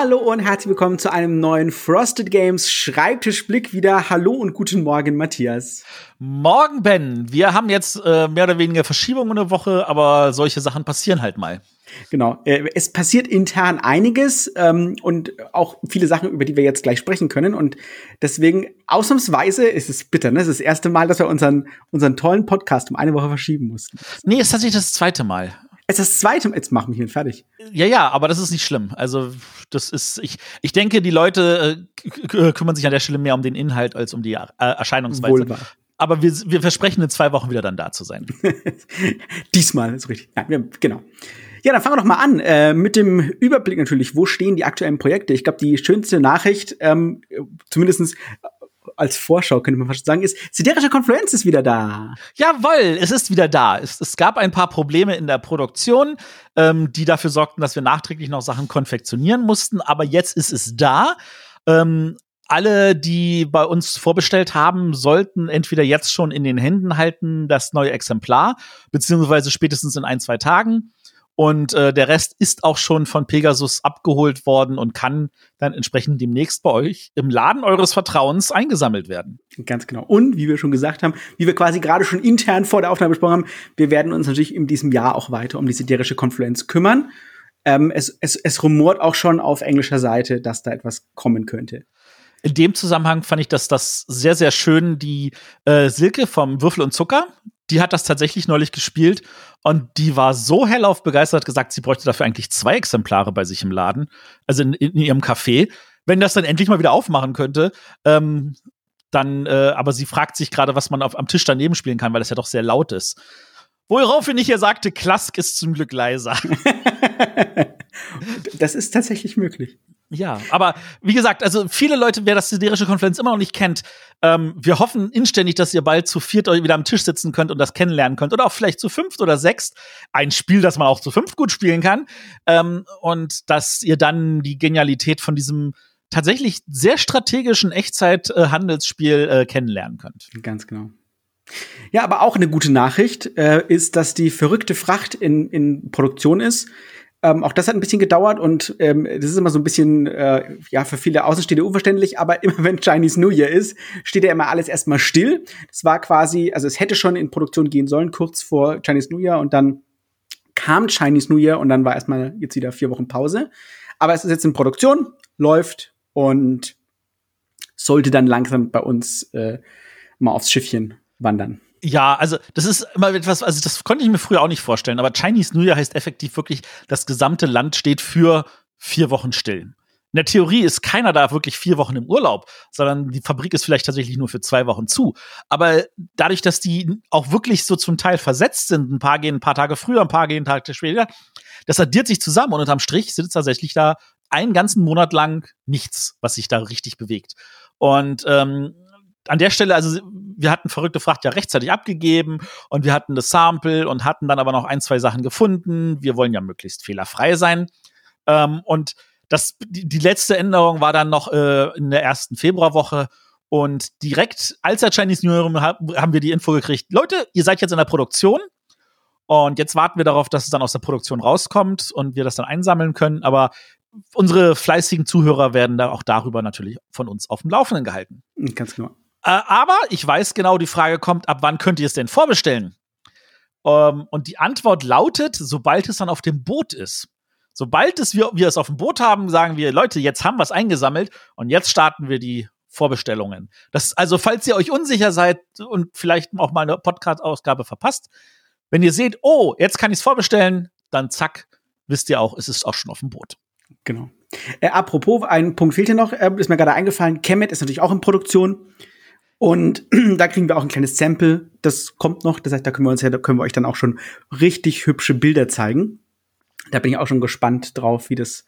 Hallo und herzlich willkommen zu einem neuen Frosted Games Schreibtischblick wieder. Hallo und guten Morgen, Matthias. Morgen, Ben. Wir haben jetzt äh, mehr oder weniger Verschiebungen eine Woche, aber solche Sachen passieren halt mal. Genau. Äh, es passiert intern einiges ähm, und auch viele Sachen, über die wir jetzt gleich sprechen können. Und deswegen, ausnahmsweise, ist es bitter, ne? Es ist das erste Mal, dass wir unseren, unseren tollen Podcast um eine Woche verschieben mussten. Nee, es ist tatsächlich das zweite Mal. Es ist das zweite Mal. Jetzt machen wir ihn fertig. Ja, ja, aber das ist nicht schlimm. Also, das ist, ich, ich denke, die Leute äh, kümmern sich an der Stelle mehr um den Inhalt als um die äh, Erscheinungsweise. Wohlbar. Aber wir, wir versprechen in zwei Wochen wieder dann da zu sein. Diesmal ist richtig. Ja, wir, genau. Ja, dann fangen wir doch mal an äh, mit dem Überblick natürlich. Wo stehen die aktuellen Projekte? Ich glaube, die schönste Nachricht, ähm, zumindestens als Vorschau könnte man fast sagen, ist, Siderische Konfluenz ist wieder da. Jawoll, es ist wieder da. Es, es gab ein paar Probleme in der Produktion, ähm, die dafür sorgten, dass wir nachträglich noch Sachen konfektionieren mussten, aber jetzt ist es da. Ähm, alle, die bei uns vorbestellt haben, sollten entweder jetzt schon in den Händen halten das neue Exemplar, beziehungsweise spätestens in ein, zwei Tagen. Und äh, der Rest ist auch schon von Pegasus abgeholt worden und kann dann entsprechend demnächst bei euch im Laden eures Vertrauens eingesammelt werden. Ganz genau. Und wie wir schon gesagt haben, wie wir quasi gerade schon intern vor der Aufnahme besprochen haben, wir werden uns natürlich in diesem Jahr auch weiter um die siderische Konfluenz kümmern. Ähm, es, es, es rumort auch schon auf englischer Seite, dass da etwas kommen könnte. In dem Zusammenhang fand ich das, das sehr, sehr schön. Die äh, Silke vom Würfel und Zucker, die hat das tatsächlich neulich gespielt und die war so hellauf begeistert, gesagt, sie bräuchte dafür eigentlich zwei Exemplare bei sich im Laden, also in, in ihrem Café. Wenn das dann endlich mal wieder aufmachen könnte, ähm, dann, äh, aber sie fragt sich gerade, was man auf, am Tisch daneben spielen kann, weil das ja doch sehr laut ist. Woraufhin ich ihr sagte, Klask ist zum Glück leiser. das ist tatsächlich möglich. Ja, aber wie gesagt, also viele Leute, wer das siderische Konferenz immer noch nicht kennt, ähm, wir hoffen inständig, dass ihr bald zu viert wieder am Tisch sitzen könnt und das kennenlernen könnt. Oder auch vielleicht zu fünft oder sechst. Ein Spiel, das man auch zu fünft gut spielen kann. Ähm, und dass ihr dann die Genialität von diesem tatsächlich sehr strategischen Echtzeit-Handelsspiel äh, kennenlernen könnt. Ganz genau. Ja, aber auch eine gute Nachricht äh, ist, dass die verrückte Fracht in, in Produktion ist. Ähm, auch das hat ein bisschen gedauert und ähm, das ist immer so ein bisschen, äh, ja, für viele Außenstehende unverständlich, aber immer wenn Chinese New Year ist, steht ja immer alles erstmal still. Das war quasi, also es hätte schon in Produktion gehen sollen, kurz vor Chinese New Year und dann kam Chinese New Year und dann war erstmal jetzt wieder vier Wochen Pause. Aber es ist jetzt in Produktion, läuft und sollte dann langsam bei uns äh, mal aufs Schiffchen wandern. Ja, also das ist immer etwas, also das konnte ich mir früher auch nicht vorstellen, aber Chinese New Year heißt effektiv wirklich, das gesamte Land steht für vier Wochen still. In der Theorie ist keiner da wirklich vier Wochen im Urlaub, sondern die Fabrik ist vielleicht tatsächlich nur für zwei Wochen zu. Aber dadurch, dass die auch wirklich so zum Teil versetzt sind, ein paar gehen ein paar Tage früher, ein paar gehen Tage später, das addiert sich zusammen und unterm Strich sitzt tatsächlich da einen ganzen Monat lang nichts, was sich da richtig bewegt. Und ähm, an der Stelle, also wir hatten verrückte Fracht ja rechtzeitig abgegeben und wir hatten das Sample und hatten dann aber noch ein, zwei Sachen gefunden. Wir wollen ja möglichst fehlerfrei sein. Ähm, und das, die, die, letzte Änderung war dann noch äh, in der ersten Februarwoche. Und direkt als der Chinese New Year haben wir die Info gekriegt, Leute, ihr seid jetzt in der Produktion. Und jetzt warten wir darauf, dass es dann aus der Produktion rauskommt und wir das dann einsammeln können. Aber unsere fleißigen Zuhörer werden da auch darüber natürlich von uns auf dem Laufenden gehalten. Ganz genau. Äh, aber ich weiß genau, die Frage kommt, ab wann könnt ihr es denn vorbestellen? Ähm, und die Antwort lautet, sobald es dann auf dem Boot ist. Sobald es wir, wir es auf dem Boot haben, sagen wir, Leute, jetzt haben wir es eingesammelt und jetzt starten wir die Vorbestellungen. Das, also, falls ihr euch unsicher seid und vielleicht auch mal eine Podcast-Ausgabe verpasst, wenn ihr seht, oh, jetzt kann ich es vorbestellen, dann zack, wisst ihr auch, es ist auch schon auf dem Boot. Genau. Äh, apropos, ein Punkt fehlt hier noch, äh, ist mir gerade eingefallen. Kemet ist natürlich auch in Produktion. Und da kriegen wir auch ein kleines Sample. Das kommt noch. Das heißt, da können wir uns ja, da können wir euch dann auch schon richtig hübsche Bilder zeigen. Da bin ich auch schon gespannt drauf, wie das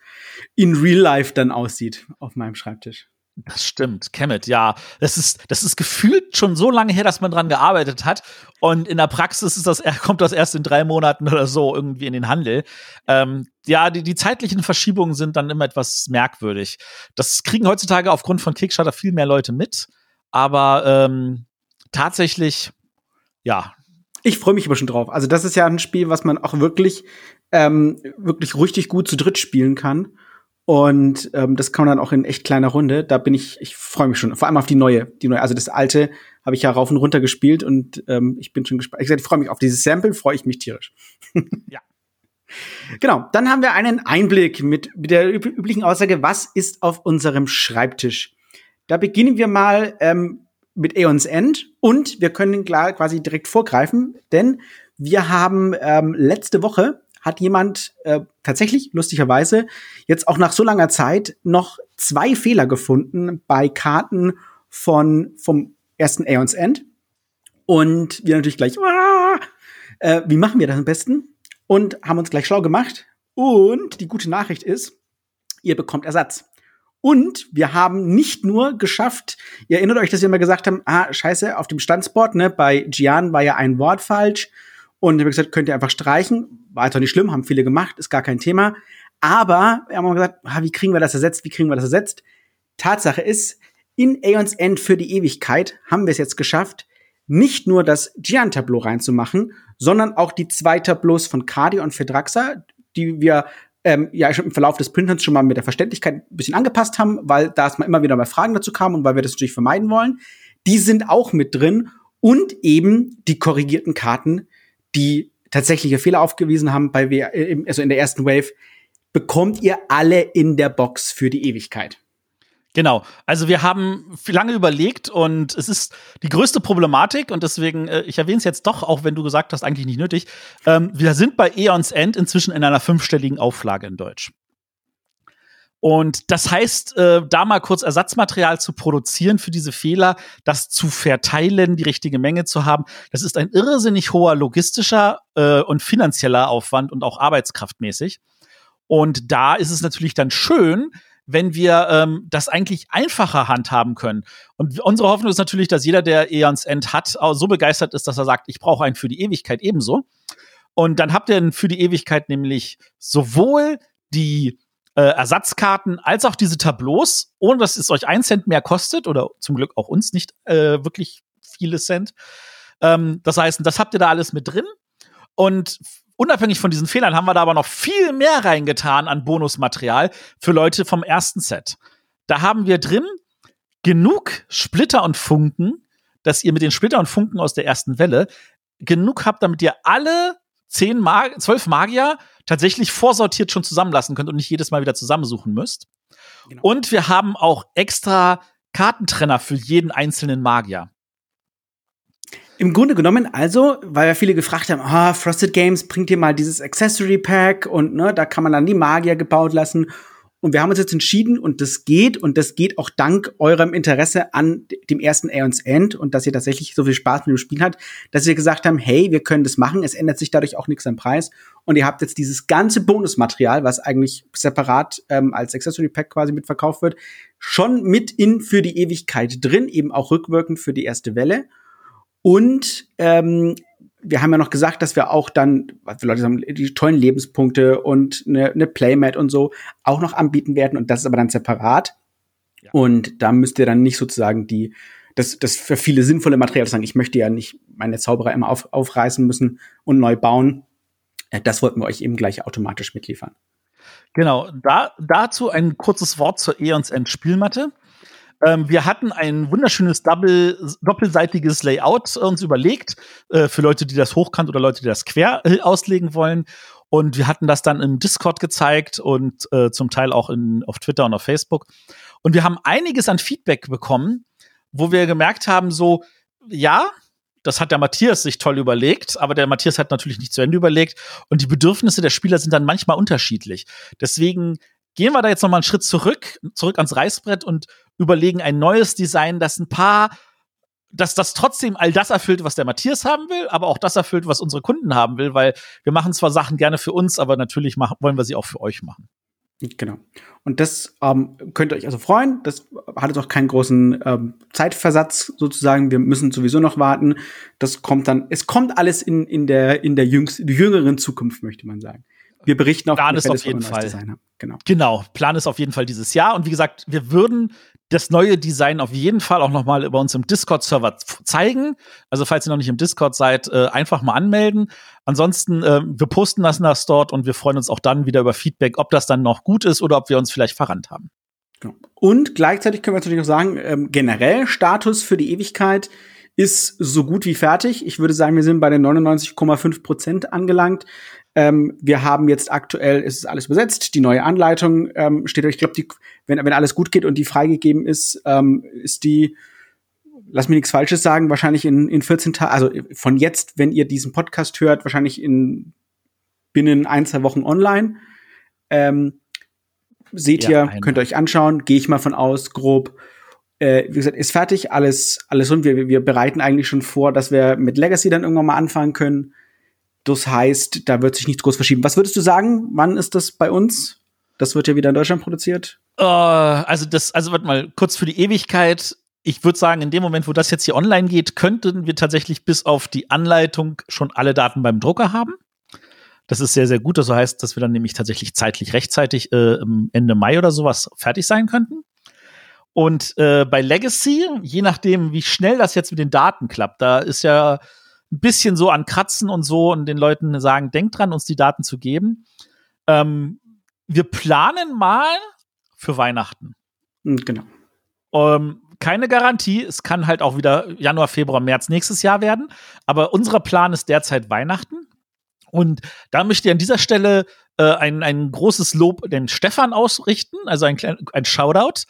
in Real Life dann aussieht auf meinem Schreibtisch. Das stimmt, Kemet, ja. Das ist, das ist gefühlt schon so lange her, dass man dran gearbeitet hat. Und in der Praxis ist das, kommt das erst in drei Monaten oder so irgendwie in den Handel. Ähm, ja, die, die zeitlichen Verschiebungen sind dann immer etwas merkwürdig. Das kriegen heutzutage aufgrund von Kickstarter viel mehr Leute mit. Aber ähm, tatsächlich, ja. Ich freue mich aber schon drauf. Also, das ist ja ein Spiel, was man auch wirklich, ähm, wirklich richtig gut zu dritt spielen kann. Und ähm, das kann man dann auch in echt kleiner Runde. Da bin ich, ich freue mich schon. Vor allem auf die neue. Die neue. Also das alte habe ich ja rauf und runter gespielt und ähm, ich bin schon gespannt. Ich, ich freue mich auf dieses Sample, freue ich mich tierisch. ja. Genau, dann haben wir einen Einblick mit, mit der üblichen Aussage, was ist auf unserem Schreibtisch? Da beginnen wir mal ähm, mit Aeons End und wir können klar quasi direkt vorgreifen, denn wir haben ähm, letzte Woche hat jemand äh, tatsächlich, lustigerweise, jetzt auch nach so langer Zeit noch zwei Fehler gefunden bei Karten von, vom ersten Aeons End. Und wir natürlich gleich, äh, wie machen wir das am besten? Und haben uns gleich schlau gemacht. Und die gute Nachricht ist, ihr bekommt Ersatz. Und wir haben nicht nur geschafft, ihr erinnert euch, dass wir mal gesagt haben, ah, scheiße, auf dem Standsport, ne, bei Gian war ja ein Wort falsch. Und ich habe gesagt, könnt ihr einfach streichen. War jetzt auch nicht schlimm, haben viele gemacht, ist gar kein Thema. Aber wir haben gesagt, ah, wie kriegen wir das ersetzt? Wie kriegen wir das ersetzt? Tatsache ist, in Aeons End für die Ewigkeit haben wir es jetzt geschafft, nicht nur das Gian-Tableau reinzumachen, sondern auch die zwei Tableaus von Cardi und Fedraxa, die wir ähm, ja im Verlauf des Printerns schon mal mit der Verständlichkeit ein bisschen angepasst haben, weil da es mal immer wieder mal Fragen dazu kamen und weil wir das natürlich vermeiden wollen. Die sind auch mit drin und eben die korrigierten Karten, die tatsächliche Fehler aufgewiesen haben, bei wir, äh, also in der ersten Wave, bekommt ihr alle in der Box für die Ewigkeit. Genau. Also wir haben lange überlegt und es ist die größte Problematik und deswegen, äh, ich erwähne es jetzt doch, auch wenn du gesagt hast, eigentlich nicht nötig. Ähm, wir sind bei Eons End inzwischen in einer fünfstelligen Auflage in Deutsch. Und das heißt, äh, da mal kurz Ersatzmaterial zu produzieren für diese Fehler, das zu verteilen, die richtige Menge zu haben, das ist ein irrsinnig hoher logistischer äh, und finanzieller Aufwand und auch arbeitskraftmäßig. Und da ist es natürlich dann schön, wenn wir ähm, das eigentlich einfacher handhaben können. Und unsere Hoffnung ist natürlich, dass jeder, der Eons End hat, so begeistert ist, dass er sagt, ich brauche einen für die Ewigkeit ebenso. Und dann habt ihr für die Ewigkeit nämlich sowohl die äh, Ersatzkarten als auch diese Tableaus, ohne dass es euch ein Cent mehr kostet oder zum Glück auch uns nicht äh, wirklich viele Cent. Ähm, das heißt, das habt ihr da alles mit drin. Und unabhängig von diesen Fehlern haben wir da aber noch viel mehr reingetan an Bonusmaterial für Leute vom ersten Set. Da haben wir drin genug Splitter und Funken, dass ihr mit den Splitter und Funken aus der ersten Welle genug habt, damit ihr alle zehn Mag zwölf Magier tatsächlich vorsortiert schon zusammenlassen könnt und nicht jedes Mal wieder zusammensuchen müsst. Genau. Und wir haben auch extra Kartentrenner für jeden einzelnen Magier. Im Grunde genommen also, weil ja viele gefragt haben, ah, Frosted Games bringt dir mal dieses Accessory Pack und ne, da kann man dann die Magier gebaut lassen. Und wir haben uns jetzt entschieden und das geht und das geht auch dank eurem Interesse an dem ersten Aeons End und dass ihr tatsächlich so viel Spaß mit dem Spiel habt, dass wir gesagt haben, hey, wir können das machen, es ändert sich dadurch auch nichts am Preis. Und ihr habt jetzt dieses ganze Bonusmaterial, was eigentlich separat ähm, als Accessory Pack quasi mitverkauft wird, schon mit in für die Ewigkeit drin, eben auch rückwirkend für die erste Welle und ähm, wir haben ja noch gesagt, dass wir auch dann, was wir Leute sagen, die tollen Lebenspunkte und eine, eine Playmat und so auch noch anbieten werden. Und das ist aber dann separat. Ja. Und da müsst ihr dann nicht sozusagen die, das, das für viele sinnvolle Material sagen, ich möchte ja nicht meine Zauberer immer auf, aufreißen müssen und neu bauen. Äh, das wollten wir euch eben gleich automatisch mitliefern. Genau, da, dazu ein kurzes Wort zur Eons End Spielmatte. Ähm, wir hatten ein wunderschönes Double, doppelseitiges Layout uns überlegt, äh, für Leute, die das hochkant oder Leute, die das quer äh, auslegen wollen. Und wir hatten das dann im Discord gezeigt und äh, zum Teil auch in, auf Twitter und auf Facebook. Und wir haben einiges an Feedback bekommen, wo wir gemerkt haben, so, ja, das hat der Matthias sich toll überlegt, aber der Matthias hat natürlich nicht zu Ende überlegt und die Bedürfnisse der Spieler sind dann manchmal unterschiedlich. Deswegen gehen wir da jetzt noch mal einen Schritt zurück, zurück ans Reißbrett und überlegen ein neues Design, das ein paar dass das trotzdem all das erfüllt, was der Matthias haben will, aber auch das erfüllt, was unsere Kunden haben will, weil wir machen zwar Sachen gerne für uns, aber natürlich machen, wollen wir sie auch für euch machen. Genau. Und das ähm, könnt ihr euch also freuen. Das hat jetzt auch keinen großen ähm, Zeitversatz sozusagen. Wir müssen sowieso noch warten, das kommt dann, es kommt alles in, in der, in der jüngst, jüngeren Zukunft, möchte man sagen. Wir berichten auch, Plan ist auf jeden Fall. Genau. genau, Plan ist auf jeden Fall dieses Jahr. Und wie gesagt, wir würden das neue Design auf jeden Fall auch noch mal über uns im Discord-Server zeigen. Also falls ihr noch nicht im Discord seid, äh, einfach mal anmelden. Ansonsten, äh, wir posten das das dort und wir freuen uns auch dann wieder über Feedback, ob das dann noch gut ist oder ob wir uns vielleicht verrannt haben. Genau. Und gleichzeitig können wir natürlich auch sagen, ähm, generell Status für die Ewigkeit ist so gut wie fertig. Ich würde sagen, wir sind bei den 99,5 Prozent angelangt. Ähm, wir haben jetzt aktuell, ist es alles besetzt, die neue Anleitung ähm, steht, ich glaube, wenn, wenn alles gut geht und die freigegeben ist, ähm, ist die, lass mich nichts Falsches sagen, wahrscheinlich in, in 14 Tagen, also von jetzt, wenn ihr diesen Podcast hört, wahrscheinlich in binnen ein, zwei Wochen online. Ähm, seht ja, ihr, einmal. könnt ihr euch anschauen, gehe ich mal von aus, grob. Äh, wie gesagt, ist fertig, alles, alles und wir, wir bereiten eigentlich schon vor, dass wir mit Legacy dann irgendwann mal anfangen können. Das heißt, da wird sich nichts groß verschieben. Was würdest du sagen? Wann ist das bei uns? Das wird ja wieder in Deutschland produziert. Uh, also das, also warte mal, kurz für die Ewigkeit. Ich würde sagen, in dem Moment, wo das jetzt hier online geht, könnten wir tatsächlich bis auf die Anleitung schon alle Daten beim Drucker haben. Das ist sehr, sehr gut. Das heißt, dass wir dann nämlich tatsächlich zeitlich rechtzeitig äh, Ende Mai oder sowas fertig sein könnten. Und äh, bei Legacy, je nachdem, wie schnell das jetzt mit den Daten klappt, da ist ja ein bisschen so an Kratzen und so und den Leuten sagen, denkt dran, uns die Daten zu geben. Ähm, wir planen mal für Weihnachten. Hm, genau. Ähm, keine Garantie. Es kann halt auch wieder Januar, Februar, März nächstes Jahr werden. Aber unser Plan ist derzeit Weihnachten. Und da möchte ich an dieser Stelle äh, ein, ein großes Lob den Stefan ausrichten, also ein, ein Shoutout.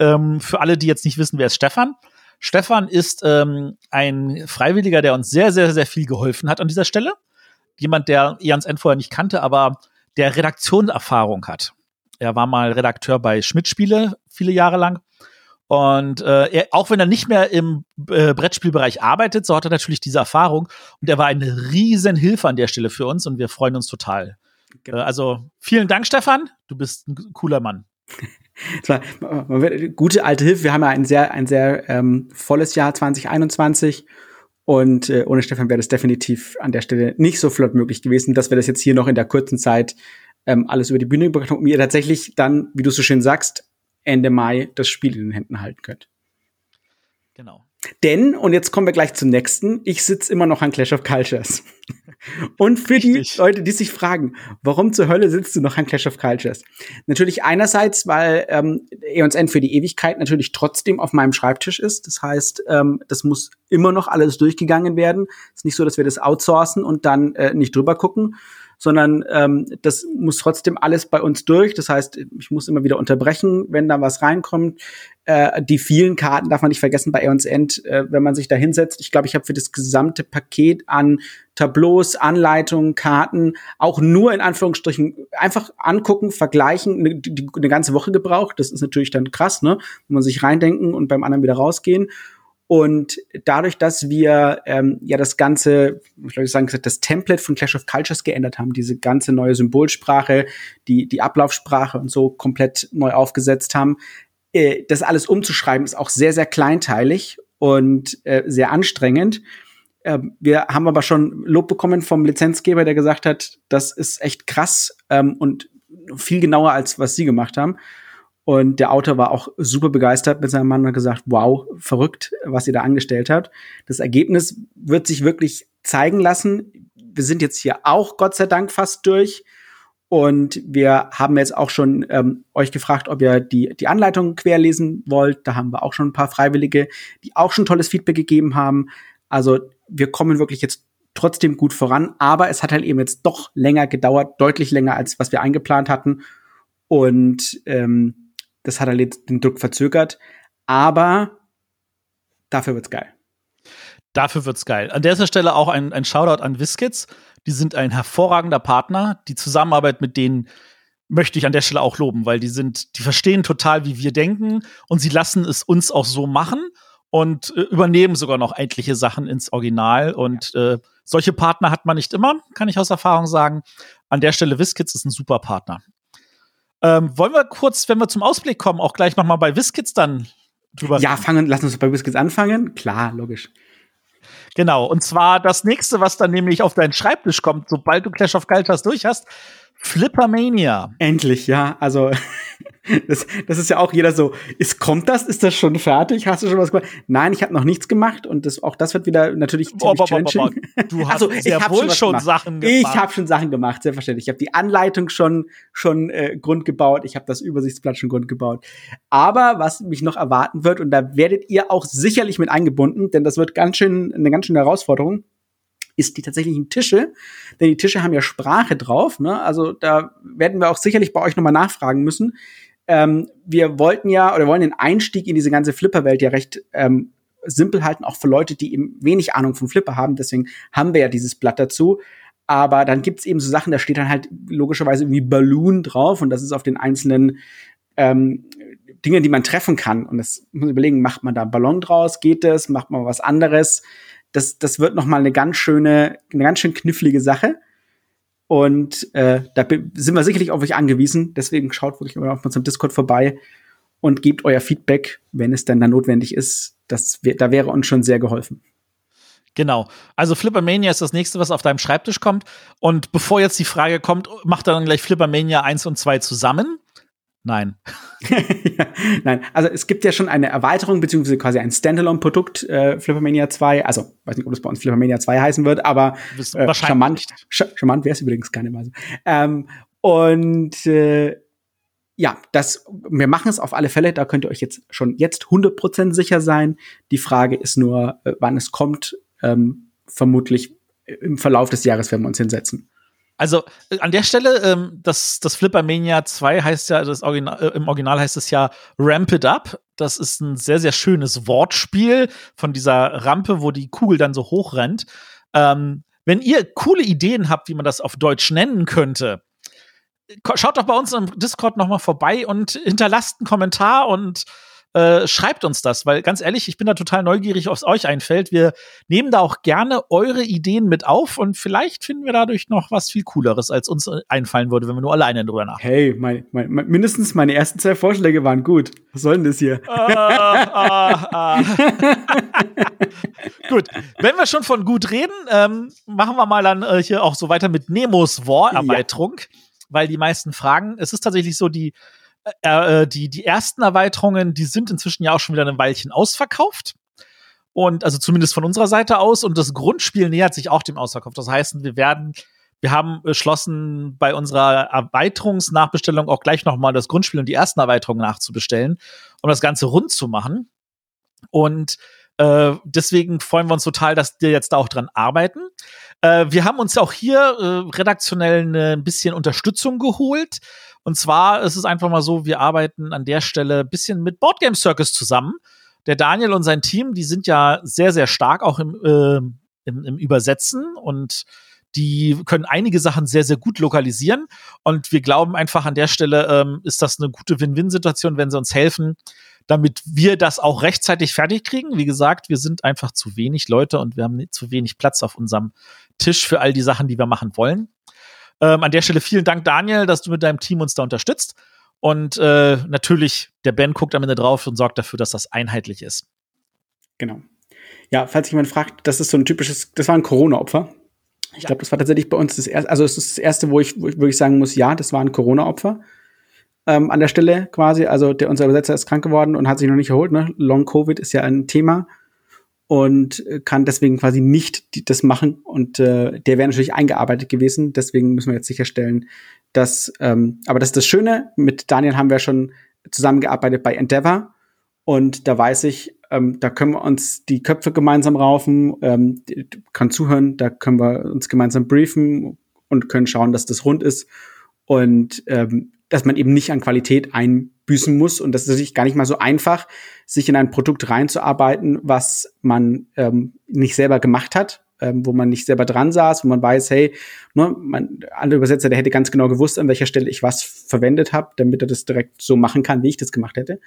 Ähm, für alle, die jetzt nicht wissen, wer ist Stefan. Stefan ist ähm, ein Freiwilliger, der uns sehr, sehr, sehr viel geholfen hat an dieser Stelle. Jemand, der Jans End vorher nicht kannte, aber der Redaktionserfahrung hat. Er war mal Redakteur bei Schmidt Spiele viele Jahre lang. Und äh, er, auch wenn er nicht mehr im äh, Brettspielbereich arbeitet, so hat er natürlich diese Erfahrung. Und er war eine riesen Hilfe an der Stelle für uns und wir freuen uns total. Genau. Äh, also vielen Dank, Stefan. Du bist ein cooler Mann. war, gute alte Hilfe. Wir haben ja ein sehr, ein sehr ähm, volles Jahr 2021. Und äh, ohne Stefan wäre das definitiv an der Stelle nicht so flott möglich gewesen, dass wir das jetzt hier noch in der kurzen Zeit ähm, alles über die Bühne gebracht haben und ihr tatsächlich dann, wie du so schön sagst, Ende Mai das Spiel in den Händen halten könnt. Genau. Denn, und jetzt kommen wir gleich zum nächsten, ich sitze immer noch an Clash of Cultures. Und für Richtig. die Leute, die sich fragen, warum zur Hölle sitzt du noch an Clash of Cultures? Natürlich einerseits, weil ähm, Eons End für die Ewigkeit natürlich trotzdem auf meinem Schreibtisch ist. Das heißt, ähm, das muss immer noch alles durchgegangen werden. Es ist nicht so, dass wir das outsourcen und dann äh, nicht drüber gucken, sondern ähm, das muss trotzdem alles bei uns durch. Das heißt, ich muss immer wieder unterbrechen, wenn da was reinkommt. Äh, die vielen Karten darf man nicht vergessen bei Aeons End, äh, wenn man sich da hinsetzt. Ich glaube, ich habe für das gesamte Paket an Tableaus, Anleitungen, Karten, auch nur in Anführungsstrichen einfach angucken, vergleichen, eine, die, eine ganze Woche gebraucht. Das ist natürlich dann krass, ne? Wenn man sich reindenken und beim anderen wieder rausgehen. Und dadurch, dass wir ähm, ja das ganze, ich würde sagen, das Template von Clash of Cultures geändert haben, diese ganze neue Symbolsprache, die, die Ablaufsprache und so komplett neu aufgesetzt haben, äh, das alles umzuschreiben, ist auch sehr, sehr kleinteilig und äh, sehr anstrengend. Äh, wir haben aber schon Lob bekommen vom Lizenzgeber, der gesagt hat, das ist echt krass ähm, und viel genauer als was sie gemacht haben. Und der Autor war auch super begeistert mit seinem Mann und hat gesagt, wow, verrückt, was ihr da angestellt habt. Das Ergebnis wird sich wirklich zeigen lassen. Wir sind jetzt hier auch Gott sei Dank fast durch. Und wir haben jetzt auch schon ähm, euch gefragt, ob ihr die, die Anleitung querlesen wollt. Da haben wir auch schon ein paar Freiwillige, die auch schon tolles Feedback gegeben haben. Also wir kommen wirklich jetzt trotzdem gut voran, aber es hat halt eben jetzt doch länger gedauert, deutlich länger als was wir eingeplant hatten. Und ähm, das hat halt den Druck verzögert. Aber dafür wird's geil. Dafür wird's geil. An dieser Stelle auch ein, ein Shoutout an Wiskits. Die sind ein hervorragender Partner. Die Zusammenarbeit mit denen möchte ich an der Stelle auch loben, weil die sind, die verstehen total, wie wir denken und sie lassen es uns auch so machen und äh, übernehmen sogar noch etliche Sachen ins Original. Und ja. äh, solche Partner hat man nicht immer, kann ich aus Erfahrung sagen. An der Stelle Wiskits ist ein super Partner. Ähm, wollen wir kurz, wenn wir zum Ausblick kommen, auch gleich noch mal bei Wiskits dann drüber Ja, fangen, lass uns bei Wiskits anfangen. Klar, logisch. Genau. Und zwar das nächste, was dann nämlich auf deinen Schreibtisch kommt, sobald du Clash of Cultures durch hast, Flippermania. Endlich, ja. Also, das, das ist ja auch jeder so, ist, kommt das? Ist das schon fertig? Hast du schon was gemacht? Nein, ich habe noch nichts gemacht und das, auch das wird wieder natürlich ziemlich Boah, boah, boah. Du hast Also, sehr ich hab wohl schon schon. Sachen gemacht. Ich habe schon Sachen gemacht, selbstverständlich. Ich habe die Anleitung schon schon äh, Grund gebaut. Ich habe das Übersichtsblatt schon Grund gebaut. Aber was mich noch erwarten wird und da werdet ihr auch sicherlich mit eingebunden, denn das wird ganz schön eine ganz schöne Herausforderung, ist die tatsächlichen Tische, denn die Tische haben ja Sprache drauf. Ne? Also da werden wir auch sicherlich bei euch nochmal nachfragen müssen. Ähm, wir wollten ja oder wollen den Einstieg in diese ganze Flipper-Welt ja recht ähm, simpel halten, auch für Leute, die eben wenig Ahnung vom Flipper haben. Deswegen haben wir ja dieses Blatt dazu. Aber dann gibt's eben so Sachen, da steht dann halt logischerweise irgendwie Balloon drauf und das ist auf den einzelnen ähm, Dingen, die man treffen kann. Und das muss man überlegen, macht man da einen Ballon draus? Geht das? Macht man was anderes? Das, das wird noch mal eine ganz schöne, eine ganz schön knifflige Sache. Und äh, da sind wir sicherlich auf euch angewiesen. Deswegen schaut wirklich mal auf unserem Discord vorbei und gebt euer Feedback, wenn es denn dann notwendig ist. Das da wäre uns schon sehr geholfen. Genau. Also Flippermania ist das nächste, was auf deinem Schreibtisch kommt. Und bevor jetzt die Frage kommt, macht dann gleich Flippermania 1 und 2 zusammen? Nein. ja, nein, also es gibt ja schon eine Erweiterung, beziehungsweise quasi ein Standalone-Produkt, äh, Flippermania 2. Also, weiß nicht, ob es bei uns Flippermania 2 heißen wird, aber äh, wahrscheinlich charmant, sch charmant wäre es übrigens mal so. Ähm, und äh, ja, das, wir machen es auf alle Fälle, da könnt ihr euch jetzt schon jetzt 100% sicher sein. Die Frage ist nur, äh, wann es kommt. Ähm, vermutlich im Verlauf des Jahres werden wir uns hinsetzen. Also äh, an der Stelle, ähm, das, das Flippermania 2 heißt ja, das Original, äh, im Original heißt es ja Ramp It Up. Das ist ein sehr, sehr schönes Wortspiel von dieser Rampe, wo die Kugel dann so hoch rennt. Ähm, wenn ihr coole Ideen habt, wie man das auf Deutsch nennen könnte, schaut doch bei uns im Discord noch mal vorbei und hinterlasst einen Kommentar und äh, schreibt uns das, weil ganz ehrlich, ich bin da total neugierig, was euch einfällt. Wir nehmen da auch gerne eure Ideen mit auf und vielleicht finden wir dadurch noch was viel Cooleres, als uns äh, einfallen würde, wenn wir nur alleine drüber nachdenken. Hey, mein, mein, mindestens meine ersten zwei Vorschläge waren gut. Was soll denn das hier? ah, ah, ah. Gut, wenn wir schon von gut reden, ähm, machen wir mal dann äh, hier auch so weiter mit Nemos War-Erweiterung, weil die meisten Fragen, es ist tatsächlich so, die, äh, äh, die, die ersten Erweiterungen, die sind inzwischen ja auch schon wieder ein Weilchen ausverkauft. Und also zumindest von unserer Seite aus. Und das Grundspiel nähert sich auch dem Ausverkauf. Das heißt, wir werden, wir haben beschlossen, bei unserer Erweiterungsnachbestellung auch gleich nochmal das Grundspiel und die ersten Erweiterungen nachzubestellen, um das Ganze rund zu machen. Und äh, deswegen freuen wir uns total, dass wir jetzt da auch dran arbeiten. Äh, wir haben uns auch hier äh, redaktionell ne, ein bisschen Unterstützung geholt. Und zwar ist es einfach mal so, wir arbeiten an der Stelle ein bisschen mit Boardgame Circus zusammen. Der Daniel und sein Team, die sind ja sehr, sehr stark auch im, äh, im, im Übersetzen und die können einige Sachen sehr, sehr gut lokalisieren. Und wir glauben einfach an der Stelle ähm, ist das eine gute Win-Win-Situation, wenn sie uns helfen, damit wir das auch rechtzeitig fertig kriegen. Wie gesagt, wir sind einfach zu wenig Leute und wir haben zu wenig Platz auf unserem Tisch für all die Sachen, die wir machen wollen. Ähm, an der Stelle vielen Dank, Daniel, dass du mit deinem Team uns da unterstützt. Und äh, natürlich, der Ben guckt am Ende drauf und sorgt dafür, dass das einheitlich ist. Genau. Ja, falls jemand fragt, das ist so ein typisches, das war ein Corona-Opfer. Ich Ja. glaube, das war tatsächlich bei uns das erste, also es ist das erste, wo ich, wo ich wirklich sagen muss, ja, das war ein Corona-Opfer. Ähm, an der Stelle quasi, also der, unser Übersetzer ist krank geworden und hat sich noch nicht erholt, ne? Long Covid ist ja ein Thema und äh, kann deswegen quasi nicht die, das machen. Und äh, der wäre natürlich eingearbeitet gewesen, deswegen müssen wir jetzt sicherstellen, dass, ähm, aber das ist das Schöne, mit Daniel haben wir schon zusammengearbeitet bei Endeavor. Und da weiß ich, ähm, da können wir uns die Köpfe gemeinsam raufen, ähm, kann zuhören, da können wir uns gemeinsam briefen und können schauen, dass das rund ist. Und ähm, dass man eben nicht an Qualität einbüßen muss. Und das ist natürlich gar nicht mal so einfach, sich in ein Produkt reinzuarbeiten, was man ähm, nicht selber gemacht hat, ähm, wo man nicht selber dran saß, wo man weiß, hey, ne, man, andere Übersetzer, der hätte ganz genau gewusst, an welcher Stelle ich was verwendet habe, damit er das direkt so machen kann, wie ich das gemacht hätte.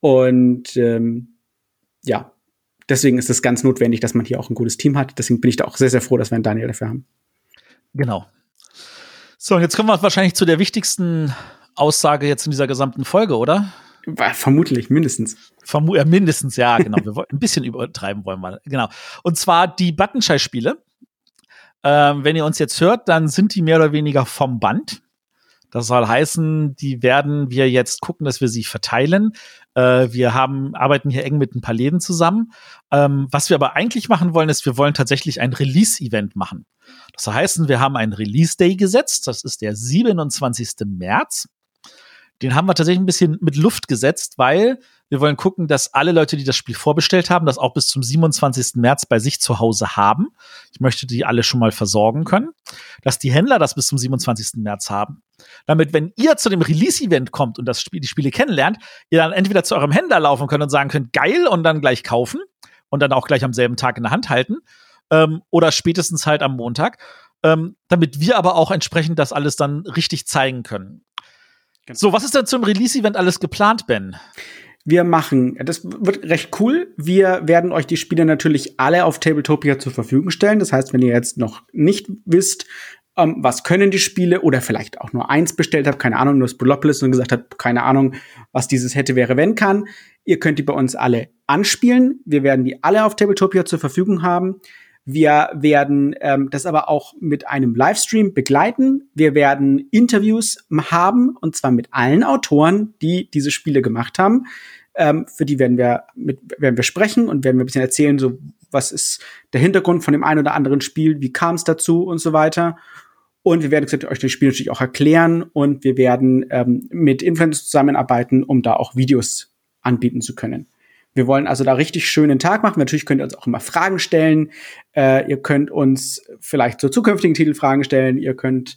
Und ähm, ja, deswegen ist es ganz notwendig, dass man hier auch ein gutes Team hat. Deswegen bin ich da auch sehr, sehr froh, dass wir einen Daniel dafür haben. Genau. So, jetzt kommen wir wahrscheinlich zu der wichtigsten Aussage jetzt in dieser gesamten Folge, oder? Vermutlich, mindestens. Vermu äh, mindestens, ja, genau. wir wollen, ein bisschen übertreiben wollen wir. Genau. Und zwar die Buttonschei-Spiele. Ähm, wenn ihr uns jetzt hört, dann sind die mehr oder weniger vom Band. Das soll heißen, die werden wir jetzt gucken, dass wir sie verteilen. Äh, wir haben, arbeiten hier eng mit ein paar Läden zusammen. Ähm, was wir aber eigentlich machen wollen, ist, wir wollen tatsächlich ein Release-Event machen. Das soll heißen, wir haben einen Release-Day gesetzt. Das ist der 27. März. Den haben wir tatsächlich ein bisschen mit Luft gesetzt, weil wir wollen gucken, dass alle Leute, die das Spiel vorbestellt haben, das auch bis zum 27. März bei sich zu Hause haben. Ich möchte die alle schon mal versorgen können, dass die Händler das bis zum 27. März haben. Damit, wenn ihr zu dem Release-Event kommt und das Spiel, die Spiele kennenlernt, ihr dann entweder zu eurem Händler laufen könnt und sagen könnt, geil, und dann gleich kaufen und dann auch gleich am selben Tag in der Hand halten. Ähm, oder spätestens halt am Montag. Ähm, damit wir aber auch entsprechend das alles dann richtig zeigen können. Genau. So, was ist denn zum Release-Event alles geplant, Ben? Wir machen, das wird recht cool. Wir werden euch die Spiele natürlich alle auf Tabletopia zur Verfügung stellen. Das heißt, wenn ihr jetzt noch nicht wisst, ähm, was können die Spiele oder vielleicht auch nur eins bestellt habt, keine Ahnung, nur Spolopolis und gesagt habt, keine Ahnung, was dieses hätte, wäre, wenn kann. Ihr könnt die bei uns alle anspielen. Wir werden die alle auf Tabletopia zur Verfügung haben. Wir werden ähm, das aber auch mit einem Livestream begleiten. Wir werden Interviews haben, und zwar mit allen Autoren, die diese Spiele gemacht haben. Ähm, für die werden wir, mit, werden wir sprechen und werden wir ein bisschen erzählen, so was ist der Hintergrund von dem einen oder anderen Spiel, wie kam es dazu und so weiter. Und wir werden euch das Spiel natürlich auch erklären und wir werden ähm, mit Influencern zusammenarbeiten, um da auch Videos anbieten zu können. Wir wollen also da richtig schönen Tag machen. Natürlich könnt ihr uns auch immer Fragen stellen. Äh, ihr könnt uns vielleicht zu zukünftigen Titel Fragen stellen. Ihr könnt,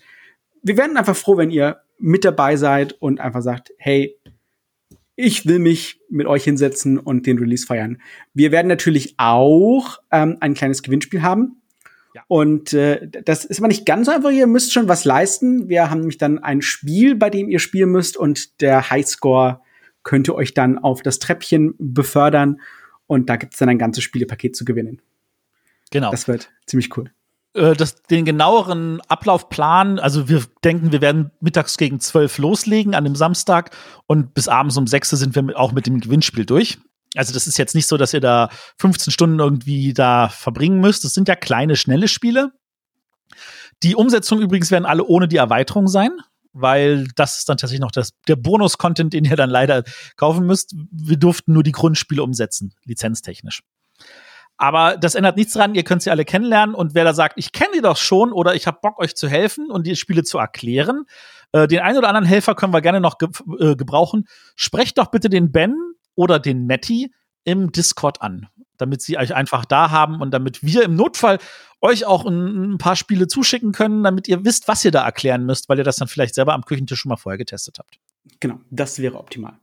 wir werden einfach froh, wenn ihr mit dabei seid und einfach sagt, hey, ich will mich mit euch hinsetzen und den Release feiern. Wir werden natürlich auch ähm, ein kleines Gewinnspiel haben. Ja. Und äh, das ist aber nicht ganz so einfach. Ihr müsst schon was leisten. Wir haben nämlich dann ein Spiel, bei dem ihr spielen müsst und der Highscore könnt ihr euch dann auf das Treppchen befördern und da gibt es dann ein ganzes Spielepaket zu gewinnen. Genau. Das wird ziemlich cool. Äh, das, den genaueren Ablaufplan, also wir denken, wir werden mittags gegen zwölf loslegen an dem Samstag und bis abends um sechs sind wir auch mit dem Gewinnspiel durch. Also das ist jetzt nicht so, dass ihr da 15 Stunden irgendwie da verbringen müsst. Das sind ja kleine, schnelle Spiele. Die Umsetzung übrigens werden alle ohne die Erweiterung sein weil das ist dann tatsächlich noch das, der Bonus-Content, den ihr dann leider kaufen müsst. Wir durften nur die Grundspiele umsetzen, lizenztechnisch. Aber das ändert nichts dran, ihr könnt sie alle kennenlernen und wer da sagt, ich kenne die doch schon oder ich habe Bock, euch zu helfen und die Spiele zu erklären, äh, den einen oder anderen Helfer können wir gerne noch ge äh, gebrauchen. Sprecht doch bitte den Ben oder den Nettie im Discord an, damit sie euch einfach da haben und damit wir im Notfall euch auch ein, ein, paar Spiele zuschicken können, damit ihr wisst, was ihr da erklären müsst, weil ihr das dann vielleicht selber am Küchentisch schon mal vorher getestet habt. Genau, das wäre optimal.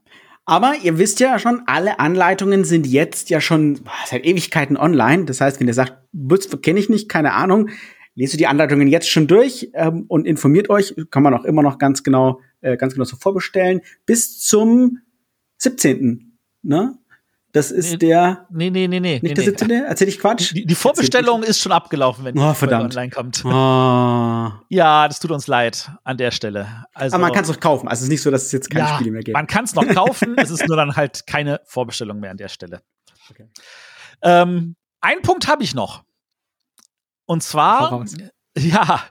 Aber ihr wisst ja schon, alle Anleitungen sind jetzt ja schon seit Ewigkeiten online. Das heißt, wenn ihr sagt, kenne ich nicht, keine Ahnung, lest ihr die Anleitungen jetzt schon durch ähm, und informiert euch. Kann man auch immer noch ganz genau, äh, ganz genau so vorbestellen. Bis zum 17. Ne? Das ist nee, der. Nee, nee, nee, nee. Nicht der 17. Nee. Erzähl ich Quatsch? Die, die Vorbestellung ist schon abgelaufen, wenn oh, die online kommt. Oh. Ja, das tut uns leid an der Stelle. Also, Aber man kann es noch kaufen. Also es ist nicht so, dass es jetzt keine ja, Spiele mehr gibt. Man kann es noch kaufen, es ist nur dann halt keine Vorbestellung mehr an der Stelle. Okay. Ähm, einen Punkt habe ich noch. Und zwar, ja,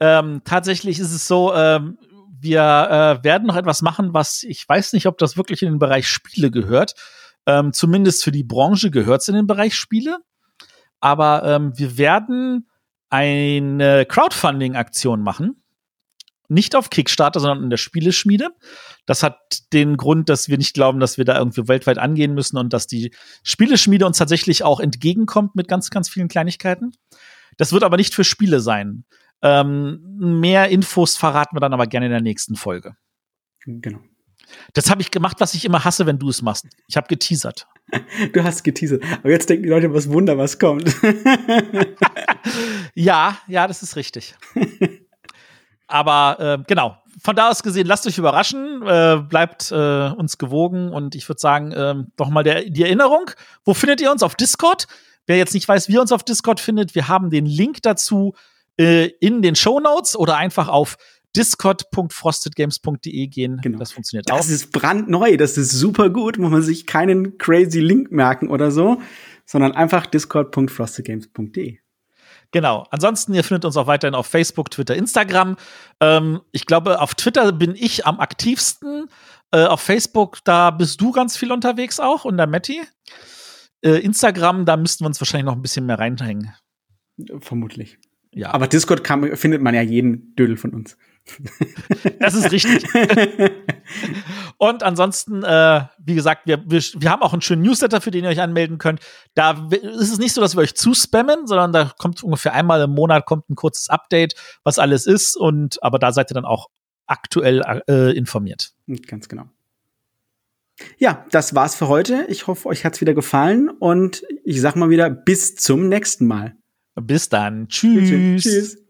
ähm, tatsächlich ist es so, ähm, wir äh, werden noch etwas machen, was ich weiß nicht, ob das wirklich in den Bereich Spiele gehört. Ähm, zumindest für die Branche gehört es in den Bereich Spiele. Aber ähm, wir werden eine Crowdfunding-Aktion machen. Nicht auf Kickstarter, sondern in der Spieleschmiede. Das hat den Grund, dass wir nicht glauben, dass wir da irgendwie weltweit angehen müssen und dass die Spieleschmiede uns tatsächlich auch entgegenkommt mit ganz, ganz vielen Kleinigkeiten. Das wird aber nicht für Spiele sein. Ähm, mehr Infos verraten wir dann aber gerne in der nächsten Folge. Genau. Das habe ich gemacht, was ich immer hasse, wenn du es machst. Ich habe geteasert. Du hast geteasert. Aber jetzt denken die Leute, was Wunder, was kommt. ja, ja, das ist richtig. Aber äh, genau, von da aus gesehen, lasst euch überraschen, äh, bleibt äh, uns gewogen und ich würde sagen, äh, doch mal der, die Erinnerung. Wo findet ihr uns? Auf Discord? Wer jetzt nicht weiß, wie ihr uns auf Discord findet, wir haben den Link dazu äh, in den Show Notes oder einfach auf discord.frostedgames.de gehen. Genau. Das funktioniert Das auch. ist brandneu, das ist super gut, muss man sich keinen crazy Link merken oder so, sondern einfach discord.frostedgames.de. Genau. Ansonsten, ihr findet uns auch weiterhin auf Facebook, Twitter, Instagram. Ähm, ich glaube, auf Twitter bin ich am aktivsten. Äh, auf Facebook, da bist du ganz viel unterwegs auch und der Matti. Äh, Instagram, da müssten wir uns wahrscheinlich noch ein bisschen mehr reinhängen. Vermutlich. Ja, Aber Discord kann, findet man ja jeden Dödel von uns. Das ist richtig. Und ansonsten, äh, wie gesagt, wir, wir, wir haben auch einen schönen Newsletter, für den ihr euch anmelden könnt. Da ist es nicht so, dass wir euch zuspammen, sondern da kommt ungefähr einmal im Monat kommt ein kurzes Update, was alles ist. Und aber da seid ihr dann auch aktuell äh, informiert. Ganz genau. Ja, das war's für heute. Ich hoffe, euch hat's wieder gefallen und ich sag mal wieder bis zum nächsten Mal. Bis dann. Tschüss. Tschüss.